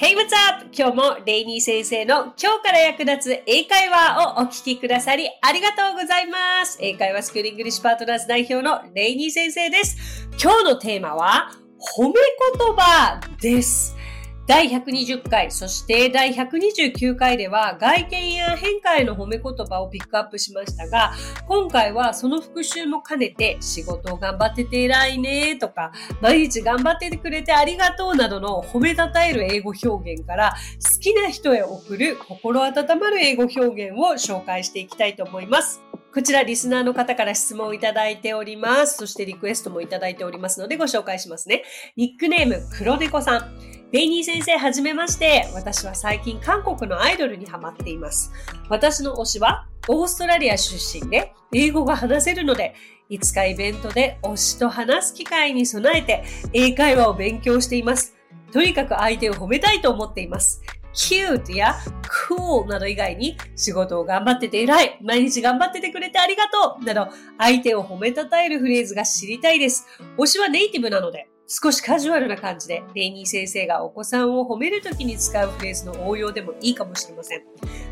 Hey, what's up? 今日もレイニー先生の今日から役立つ英会話をお聞きくださりありがとうございます。英会話スクールイングリッシュパートナーズ代表のレイニー先生です。今日のテーマは褒め言葉です。第120回、そして第129回では外見や変化への褒め言葉をピックアップしましたが、今回はその復習も兼ねて仕事を頑張ってて偉いねとか、毎日頑張っててくれてありがとうなどの褒めたたえる英語表現から好きな人へ送る心温まる英語表現を紹介していきたいと思います。こちらリスナーの方から質問をいただいております。そしてリクエストもいただいておりますのでご紹介しますね。ニックネーム、黒猫さん。ベイニー先生、はじめまして。私は最近韓国のアイドルにハマっています。私の推しはオーストラリア出身で英語が話せるので、いつかイベントで推しと話す機会に備えて英会話を勉強しています。とにかく相手を褒めたいと思っています。Cute や cool など以外に仕事を頑張ってて偉い、毎日頑張っててくれてありがとうなど相手を褒めたたえるフレーズが知りたいです。推しはネイティブなので少しカジュアルな感じで、レイニー先生がお子さんを褒めるときに使うフレーズの応用でもいいかもしれません。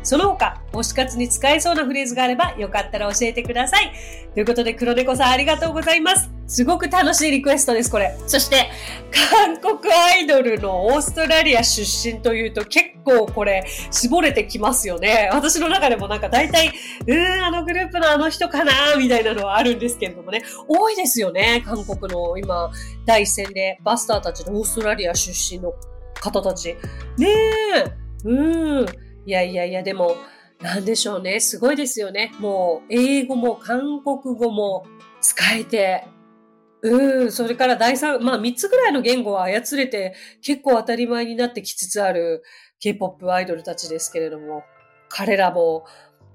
その他、推し活に使えそうなフレーズがあれば、よかったら教えてください。ということで、黒猫さんありがとうございます。すごく楽しいリクエストです、これ。そして、韓国アイドルのオーストラリア出身というと結構これ絞れてきますよね。私の中でもなんか大体、うーん、あのグループのあの人かなみたいなのはあるんですけれどもね。多いですよね。韓国の今、第一線でバスターたちのオーストラリア出身の方たち。ねえ。うん。いやいやいや、でも、なんでしょうね。すごいですよね。もう、英語も韓国語も使えて、うん、それから第三、まあ三つぐらいの言語は操れて結構当たり前になってきつつある K-POP アイドルたちですけれども、彼らも、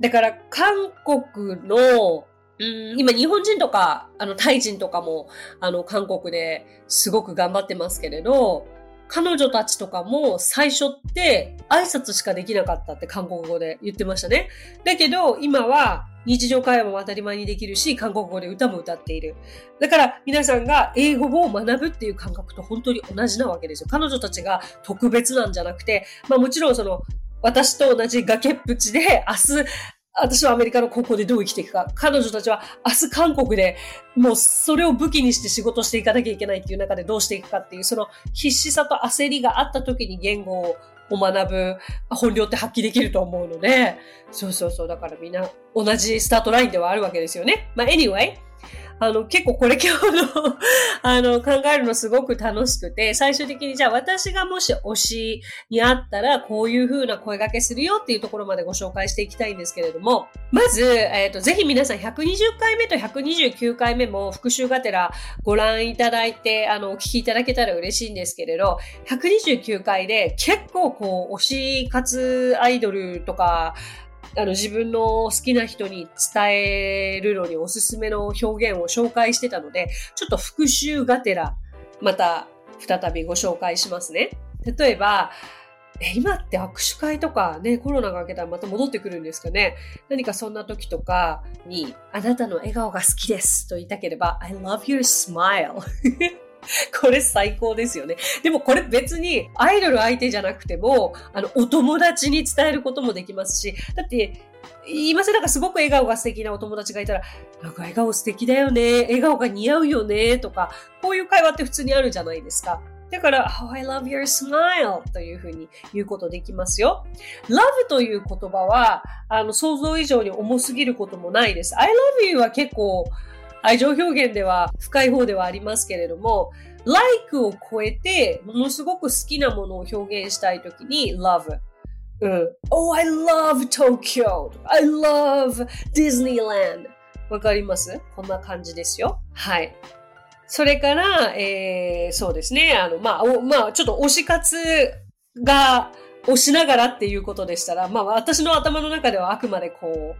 だから韓国の、うん、今日本人とか、あのタイ人とかも、あの韓国ですごく頑張ってますけれど、彼女たちとかも最初って挨拶しかできなかったって韓国語で言ってましたね。だけど今は日常会話も当たり前にできるし、韓国語で歌も歌っている。だから皆さんが英語を学ぶっていう感覚と本当に同じなわけですよ。彼女たちが特別なんじゃなくて、まあもちろんその私と同じ崖っぷちで明日私はアメリカの高校でどう生きていくか。彼女たちは明日韓国でもうそれを武器にして仕事していかなきゃいけないっていう中でどうしていくかっていう、その必死さと焦りがあった時に言語を学ぶ本領って発揮できると思うので、そうそうそう。だからみんな同じスタートラインではあるわけですよね。まあ、anyway。あの、結構これ今日の あの、考えるのすごく楽しくて、最終的にじゃあ私がもし推しにあったら、こういう風な声掛けするよっていうところまでご紹介していきたいんですけれども、まず、えっ、ー、と、ぜひ皆さん120回目と129回目も復習がてらご覧いただいて、あの、お聞きいただけたら嬉しいんですけれど、129回で結構こう、推し活アイドルとか、あの自分の好きな人に伝えるのにおすすめの表現を紹介してたので、ちょっと復習がてら、また再びご紹介しますね。例えば、今って握手会とかね、コロナが明けたらまた戻ってくるんですかね。何かそんな時とかに、あなたの笑顔が好きですと言いたければ、I love your smile これ最高ですよね。でもこれ別にアイドル相手じゃなくても、あの、お友達に伝えることもできますし、だって、今更なんかすごく笑顔が素敵なお友達がいたら、なんか笑顔素敵だよね、笑顔が似合うよね、とか、こういう会話って普通にあるじゃないですか。だから、Oh, I love your smile というふうに言うことできますよ。love という言葉は、あの、想像以上に重すぎることもないです。I love you は結構、愛情表現では深い方ではありますけれども、like を超えて、ものすごく好きなものを表現したいときに love。うん。Oh, I love Tokyo! I love Disneyland! わかります？こんな感じですよ。はい。それから、えー、そうですね。あの、まあ、おまあ、ちょっと推し活が、推しながらっていうことでしたら、まあ、私の頭の中ではあくまでこう、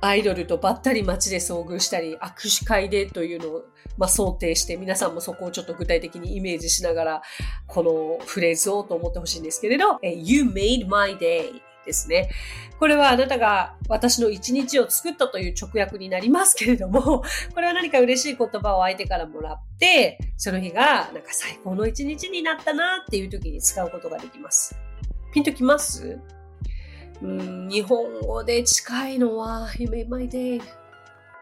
アイドルとばったり街で遭遇したり、握手会でというのを、まあ、想定して、皆さんもそこをちょっと具体的にイメージしながら、このフレーズをと思ってほしいんですけれど、You made my day ですね。これはあなたが私の一日を作ったという直訳になりますけれども、これは何か嬉しい言葉を相手からもらって、その日がなんか最高の一日になったなっていう時に使うことができます。ピンときます？うん日本語で近いのは、You made my day.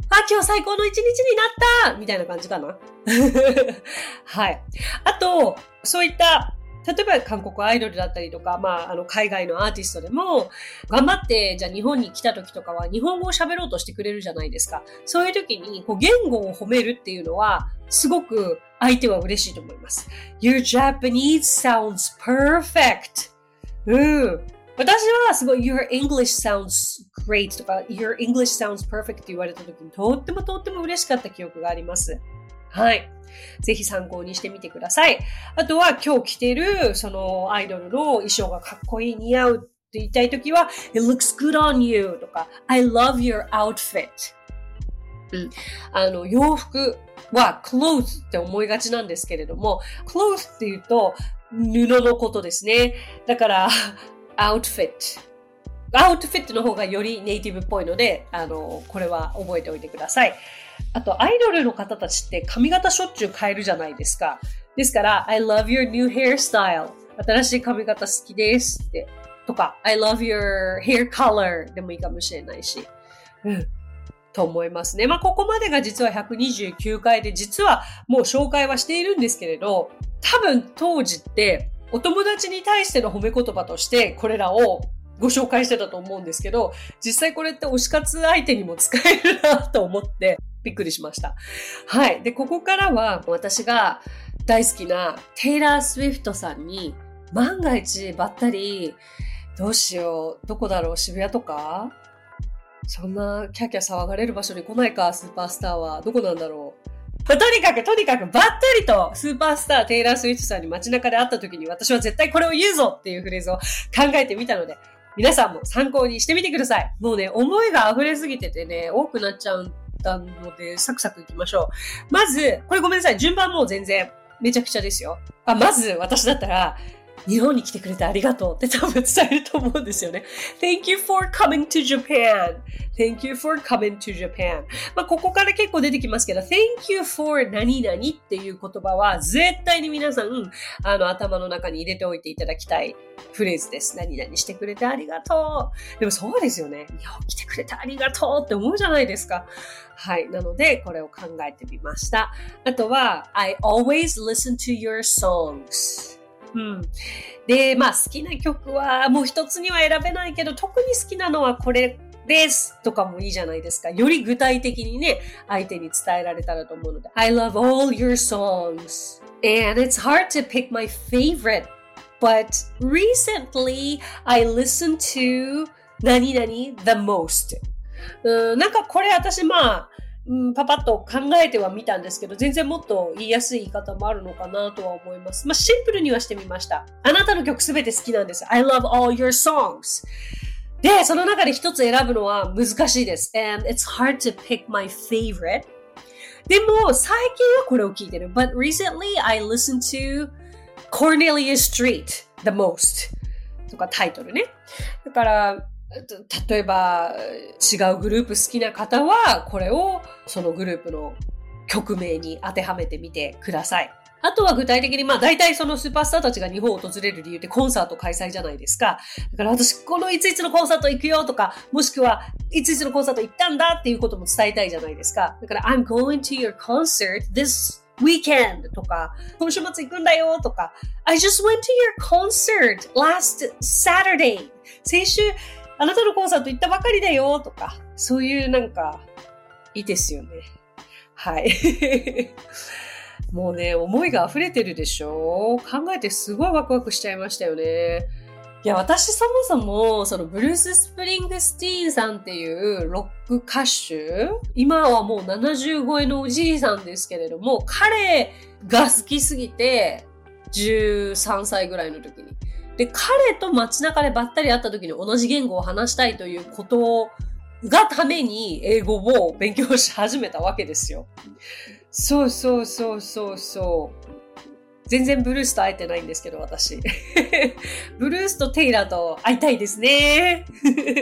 あ、今日最高の一日になったみたいな感じかな はい。あと、そういった例えば韓国アイドルだったりとか、まあ、あの、海外のアーティストでも、頑張って、じゃあ日本に来た時とかは日本語を喋ろうとしてくれるじゃないですか。そういう時に、こう、言語を褒めるっていうのは、すごく相手は嬉しいと思います。Your Japanese sounds perfect. うん。私はすごい Your English sounds great とか Your English sounds perfect って言われた時にとってもとっても嬉しかった記憶があります。はい。ぜひ参考にしてみてください。あとは今日着てるそのアイドルの衣装がかっこいい、似合うって言いたいときは It looks good on you とか I love your outfit うん。あの、洋服は clothes って思いがちなんですけれども、clothes って言うと布のことですね。だから、outfit。アウトフィットの方がよりネイティブっぽいので、あの、これは覚えておいてください。あと、アイドルの方たちって髪型しょっちゅう変えるじゃないですか。ですから、I love your new hairstyle. 新しい髪型好きですって。とか、I love your hair color でもいいかもしれないし。うん。と思いますね。まあ、ここまでが実は129回で、実はもう紹介はしているんですけれど、多分当時って、お友達に対しての褒め言葉として、これらをご紹介してたと思うんですけど、実際これって推し活相手にも使えるなと思って、びっくりしました。はい。で、ここからは私が大好きなテイラー・スウィフトさんに万が一ばったり、どうしよう、どこだろう、渋谷とか？そんなキャキャ騒がれる場所に来ないか、スーパースターは。どこなんだろう？とにかく、とにかく、ばったりと、スーパースター、テイラー・スウィフトさんに街中で会った時に、私は絶対これを言うぞっていうフレーズを考えてみたので、皆さんも参考にしてみてください。もうね、思いが溢れすぎててね、多くなっちゃうんったので、サクサクいきましょう。まず、これごめんなさい。順番もう全然、めちゃくちゃですよ。あまず、私だったら、日本に来てくれてありがとうって多分伝えると思うんですよね。Thank you for coming to Japan. Thank you for coming to Japan. まあ、ここから結構出てきますけど、Thank you for 何々っていう言葉は絶対に皆さん、あの、頭の中に入れておいていただきたいフレーズです。何々してくれてありがとう。でもそうですよね。日本来てくれてありがとうって思うじゃないですか。はい。なので、これを考えてみました。あとは、I always listen to your songs. うん。で、まあ好きな曲はもう一つには選べないけど、特に好きなのはこれですとかもいいじゃないですか。より具体的にね、相手に伝えられたらと思うので。I love all your songs. And it's hard to pick my favorite. But recently I listened to 何々 the most. うん、なんかこれ私まあ、うん、パパッと考えてはみたんですけど、全然もっと言いやすい言い方もあるのかなとは思います。まあ、シンプルにはしてみました。あなたの曲すべて好きなんです。I love all your songs. で、その中で一つ選ぶのは難しいです。And it's hard to pick my favorite. でも、最近はこれを聞いてる。But recently I listened to Cornelia Street the most. とかタイトルね。だから、例えば違うグループ好きな方はこれをそのグループの曲名に当てはめてみてください。あとは具体的に、まあ大体そのスーパースターたちが日本を訪れる理由ってコンサート開催じゃないですか。だから私このいついつのコンサート行くよとか、もしくはいついつのコンサート行ったんだっていうことも伝えたいじゃないですか。だから I'm going to your concert this weekend とか、今週末行くんだよとか、I just went to your concert last Saturday 先週あなたのコンサート行ったばかりだよとか、そういうなんか、いいですよね。はい。もうね、思いが溢れてるでしょ？考えてすごいワクワクしちゃいましたよね。いや、私そもそも、そのブルース・スプリングスティーンさんっていうロック歌手、今はもう70超えのおじいさんですけれども、彼が好きすぎて、13歳ぐらいの時に。で、彼と街中でばったり会った時に同じ言語を話したいということがために英語を勉強し始めたわけですよ。そうそうそうそうそう。全然ブルースと会えてないんですけど、私。ブルースとテイラーと会いたいですね。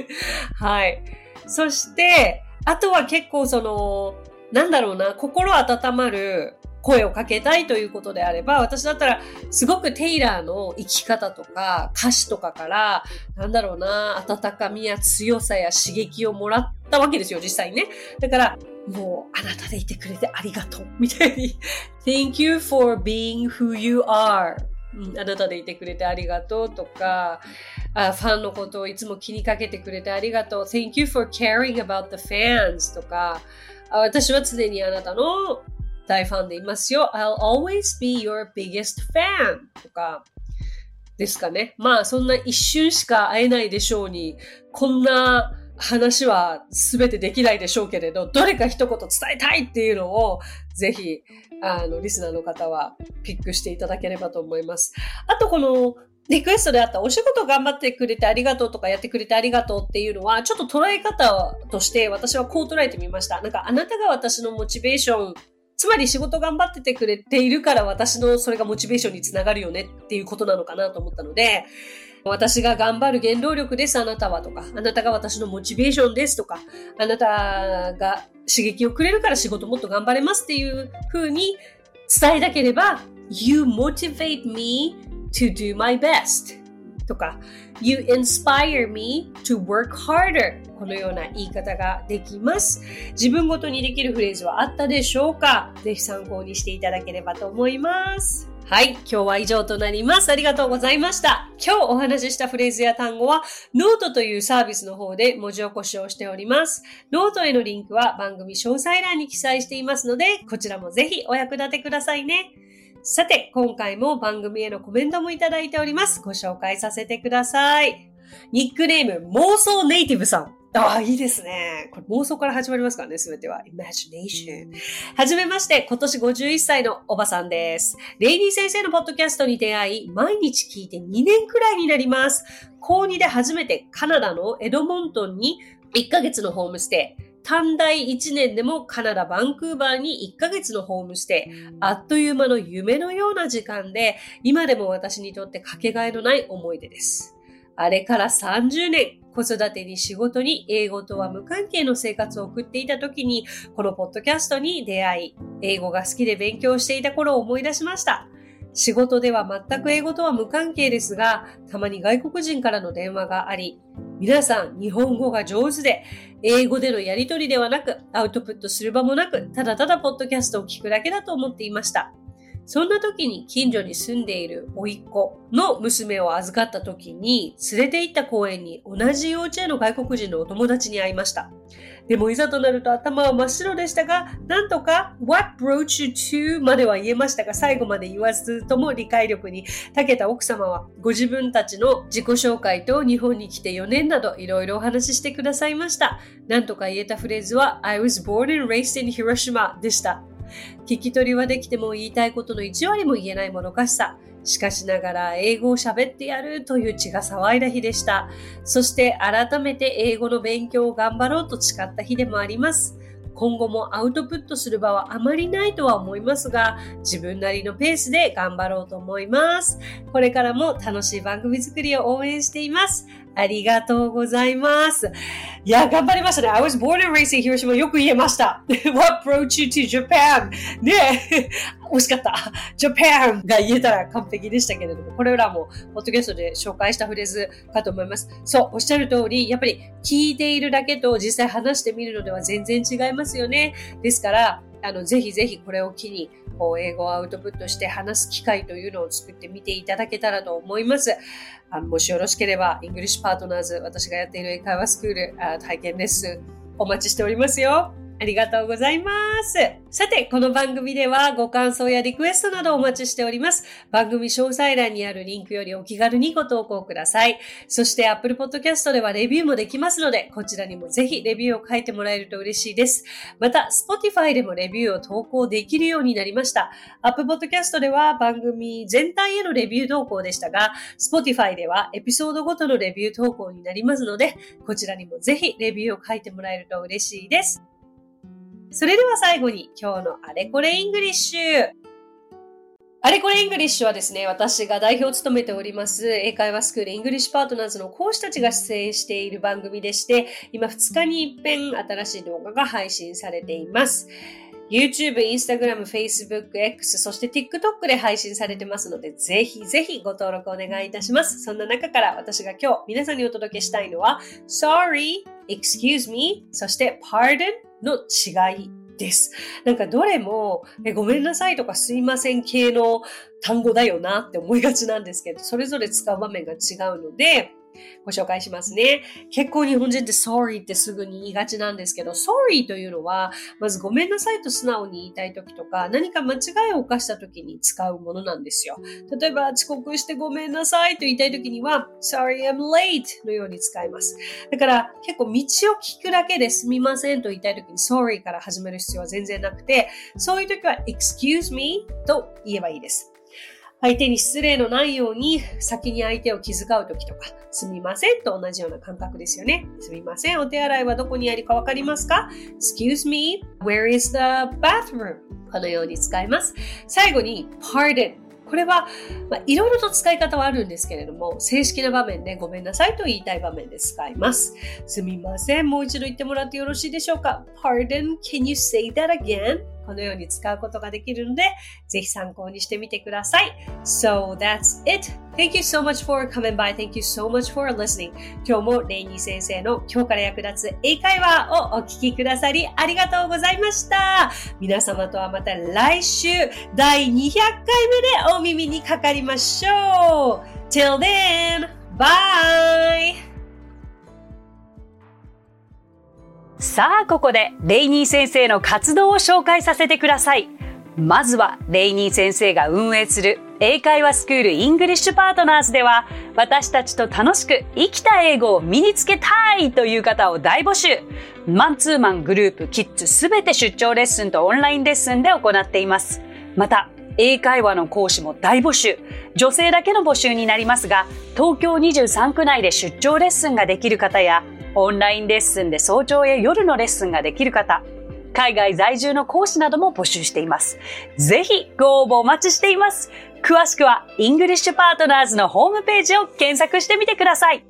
はい。そして、あとは結構その、なんだろうな、心温まる声をかけたいということであれば、私だったら、すごくテイラーの生き方とか、歌詞とかから、なんだろうな、温かみや強さや刺激をもらったわけですよ、実際にね。だから、もう、あなたでいてくれてありがとう、みたいに。Thank you for being who you are. あなたでいてくれてありがとうとか、あファンのことをいつも気にかけてくれてありがとう。Thank you for caring about the fans とか、私は常にあなたの大ファンでいますよ。I'll always be your biggest fan とか、ですかね。まあ、そんな一瞬しか会えないでしょうに、こんな話は全てできないでしょうけれど、どれか一言伝えたいっていうのを、ぜひ、あの、リスナーの方はピックしていただければと思います。あと、この、リクエストであったお仕事頑張ってくれてありがとうとかやってくれてありがとうっていうのは、ちょっと捉え方として私はこう捉えてみました。なんかあなたが私のモチベーション、つまり仕事頑張っててくれているから私のそれがモチベーションにつながるよねっていうことなのかなと思ったので、私が頑張る原動力です、あなたはとか、あなたが私のモチベーションですとか、あなたが刺激をくれるから仕事もっと頑張れますっていう風に伝えたければ、You motivate me to do my best. とか You inspire me to work harder このような言い方ができます。自分ごとにできるフレーズはあったでしょうか？ぜひ参考にしていただければと思います。はい。今日は以上となります。ありがとうございました。今日お話ししたフレーズや単語は、ノートというサービスの方で文字起こしをしております。ノートへのリンクは番組詳細欄に記載していますので、こちらもぜひお役立てくださいね。さて、今回も番組へのコメントもいただいております。ご紹介させてください。ニックネーム、妄想ネイティブさん。ああ、いいですね。これ妄想から始まりますからね、すべては。imagination。はじめまして、今年51歳のおばさんです。レイニー先生のポッドキャストに出会い、毎日聞いて2年くらいになります。高2で初めてカナダのエドモントンに1ヶ月のホームステイ。短大1年でもカナダ・バンクーバーに1ヶ月のホームステイ。あっという間の夢のような時間で、今でも私にとってかけがえのない思い出です。あれから30年、子育てに仕事に英語とは無関係の生活を送っていた時に、このポッドキャストに出会い、英語が好きで勉強していた頃を思い出しました。仕事では全く英語とは無関係ですが、たまに外国人からの電話があり、皆さん日本語が上手で、英語でのやりとりではなく、アウトプットする場もなく、ただただポッドキャストを聞くだけだと思っていました。そんな時に近所に住んでいる甥っ子の娘を預かった時に連れて行った公園に同じ幼稚園の外国人のお友達に会いました。でもいざとなると頭は真っ白でしたが、なんとか What brought you to までは言えましたが、最後まで言わずとも理解力に長けた奥様は、ご自分たちの自己紹介と日本に来て4年などいろいろお話ししてくださいました。なんとか言えたフレーズは I was born and raised in Hiroshima でした。聞き取りはできても言いたいことの1割も言えないもどかしさ。しかしながら英語を喋ってやるという血が騒いだ日でした。そして改めて英語の勉強を頑張ろうと誓った日でもあります。今後もアウトプットする場はあまりないとは思いますが、自分なりのペースで頑張ろうと思います。これからも楽しい番組作りを応援しています。ありがとうございます。いや、頑張りましたね。I was born and raised in Hiroshima よく言えました。What brought you to Japan? ね惜しかった。Japan が言えたら完璧でしたけれども、これらも、ポッドキャストで紹介したフレーズかと思います。そう、おっしゃる通り、やっぱり聞いているだけと実際話してみるのでは全然違いますよね。ですから、あの、ぜひぜひこれを機に、こう、英語をアウトプットして話す機会というのを作ってみていただけたらと思います。あもしよろしければ、イングリッシュパートナーズ、私がやっている英会話スクール、あ体験レッスン、お待ちしておりますよ。ありがとうございます。さて、この番組ではご感想やリクエストなどお待ちしております。番組詳細欄にあるリンクよりお気軽にご投稿ください。そして Apple Podcast ではレビューもできますので、こちらにもぜひレビューを書いてもらえると嬉しいです。また、Spotify でもレビューを投稿できるようになりました。Apple Podcast では番組全体へのレビュー投稿でしたが、Spotify ではエピソードごとのレビュー投稿になりますので、こちらにもぜひレビューを書いてもらえると嬉しいです。それでは最後に今日のあれこれイングリッシュ。あれこれイングリッシュはですね、私が代表を務めております、英会話スクールイングリッシュパートナーズの講師たちが出演している番組でして、今2日に一遍新しい動画が配信されています。YouTube、Instagram、Facebook、X、そして TikTok で配信されてますので、ぜひぜひご登録お願いいたします。そんな中から私が今日皆さんにお届けしたいのは、Sorry, Excuse me, そして Pardon の違いです。なんかどれもえごめんなさいとかすいません系の単語だよなって思いがちなんですけど、それぞれ使う場面が違うので、ご紹介しますね。結構日本人って sorry ってすぐに言いがちなんですけど、sorry というのは、まずごめんなさいと素直に言いたい時とか、何か間違いを犯した時に使うものなんですよ。例えば、遅刻してごめんなさいと言いたい時には、sorry I'm late のように使います。だから結構道を聞くだけですみませんと言いたい時に sorry から始める必要は全然なくて、そういう時は excuse me と言えばいいです。相手に失礼のないように先に相手を気遣うときとか、すみませんと同じような感覚ですよね。すみません、お手洗いはどこにあるかわかりますか ?Excuse me, where is the bathroom? このように使います。最後に pardon これは、まあ、いろいろと使い方はあるんですけれども、正式な場面でごめんなさいと言いたい場面で使います。すみません。もう一度言ってもらってよろしいでしょうか ?Pardon, can you say that again? このように使うことができるので、ぜひ参考にしてみてください。So that's it. Thank you so much for coming by. Thank you so much for listening. 今日もレイニー先生の今日から役立つ英会話をお聞きくださりありがとうございました。皆様とはまた来週第200回目でお耳にかかりましょう。Till then, bye! さあ、ここでレイニー先生の活動を紹介させてください。まずは、レイニー先生が運営する英会話スクールイングリッシュパートナーズでは、私たちと楽しく生きた英語を身につけたいという方を大募集。マンツーマングループ、キッズすべて出張レッスンとオンラインレッスンで行っています。また、英会話の講師も大募集。女性だけの募集になりますが、東京23区内で出張レッスンができる方や、オンラインレッスンで早朝や夜のレッスンができる方、海外在住の講師なども募集しています。ぜひご応募お待ちしています。詳しくは、イングリッシュパートナーズのホームページを検索してみてください。